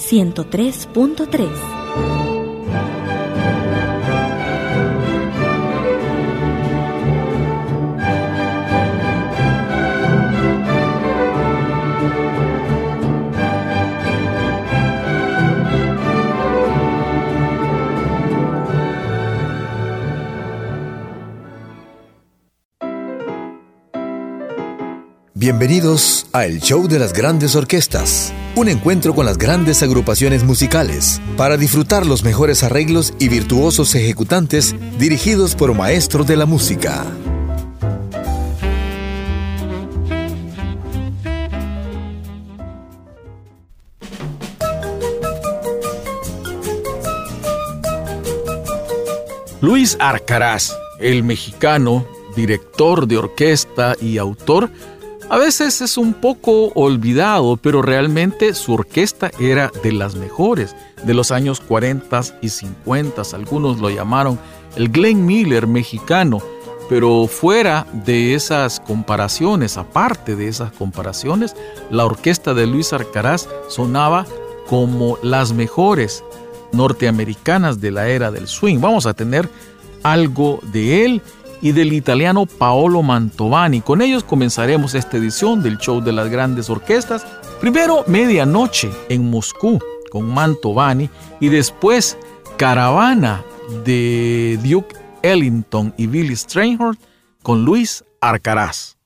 103.3. Bienvenidos a El Show de las Grandes Orquestas, un encuentro con las grandes agrupaciones musicales para disfrutar los mejores arreglos y virtuosos ejecutantes dirigidos por maestros de la música. Luis Arcaraz, el mexicano, director de orquesta y autor, a veces es un poco olvidado, pero realmente su orquesta era de las mejores de los años 40 y 50. Algunos lo llamaron el Glenn Miller mexicano. Pero fuera de esas comparaciones, aparte de esas comparaciones, la orquesta de Luis Arcaraz sonaba como las mejores norteamericanas de la era del swing. Vamos a tener algo de él y del italiano Paolo Mantovani. Con ellos comenzaremos esta edición del show de las grandes orquestas. Primero medianoche en Moscú con Mantovani y después Caravana de Duke Ellington y Billy Strayhorn con Luis Arcaraz.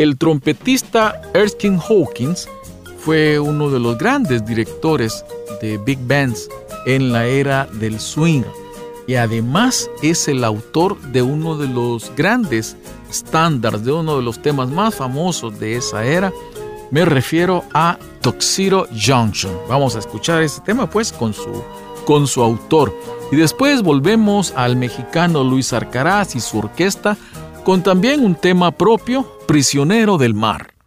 El trompetista Erskine Hawkins fue uno de los grandes directores de big bands en la era del swing y además es el autor de uno de los grandes estándares, de uno de los temas más famosos de esa era. Me refiero a Tuxedo Junction. Vamos a escuchar ese tema pues con su, con su autor. Y después volvemos al mexicano Luis Arcaraz y su orquesta con también un tema propio, Prisionero del Mar.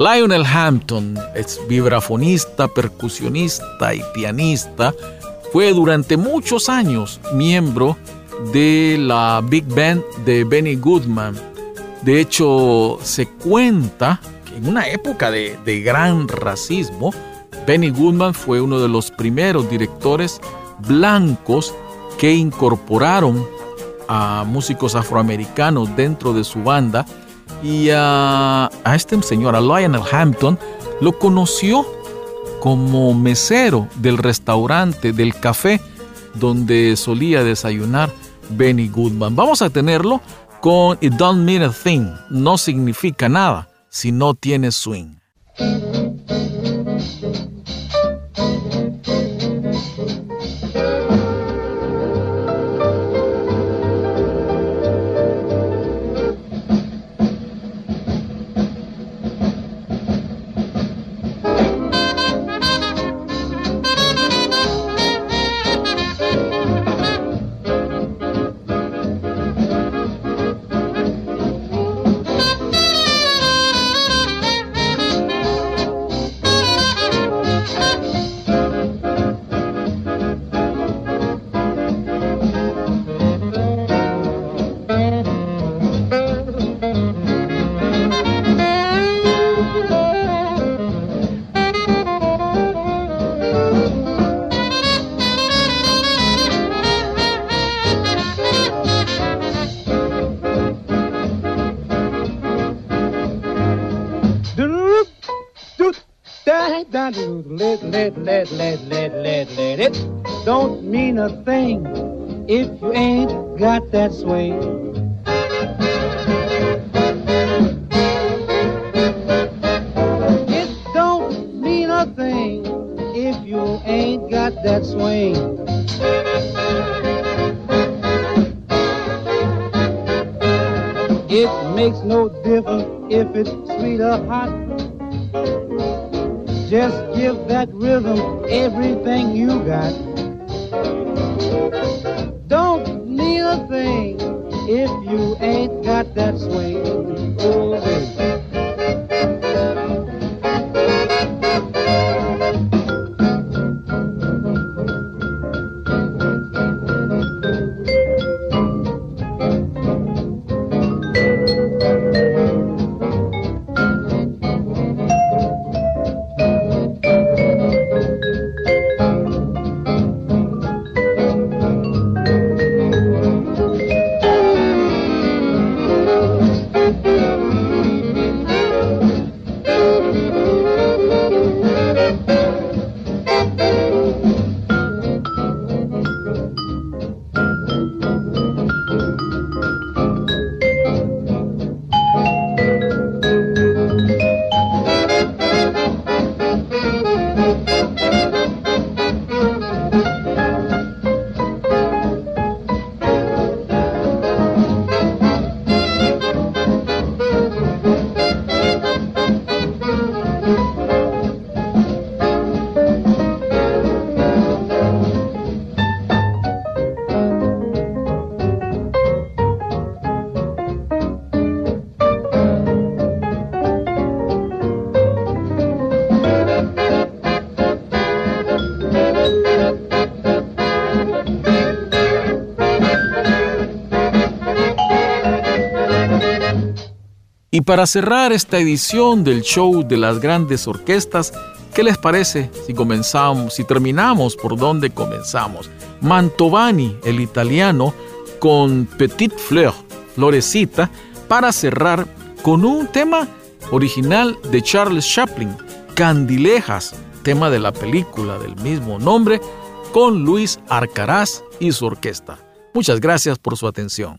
Lionel Hampton es vibrafonista, percusionista y pianista. Fue durante muchos años miembro de la Big Band de Benny Goodman. De hecho, se cuenta que en una época de, de gran racismo, Benny Goodman fue uno de los primeros directores blancos que incorporaron a músicos afroamericanos dentro de su banda y a, este señor, a Lionel Hampton, lo conoció como mesero del restaurante, del café donde solía desayunar Benny Goodman. Vamos a tenerlo con It Don't Mean a Thing. No significa nada si no tiene swing. Let, let, let, let, let, let, it. Don't mean a thing if you ain't got that swing. It don't mean a thing if you ain't got that swing. It makes no difference if it's sweet or hot just give that rhythm everything you got. Don't need a thing if you ain't got that swing. Y para cerrar esta edición del show de las grandes orquestas, ¿qué les parece si comenzamos, si terminamos por donde comenzamos? Mantovani, el italiano, con Petit Fleur, Florecita, para cerrar con un tema original de Charles Chaplin, Candilejas, tema de la película del mismo nombre, con Luis Arcaraz y su orquesta. Muchas gracias por su atención.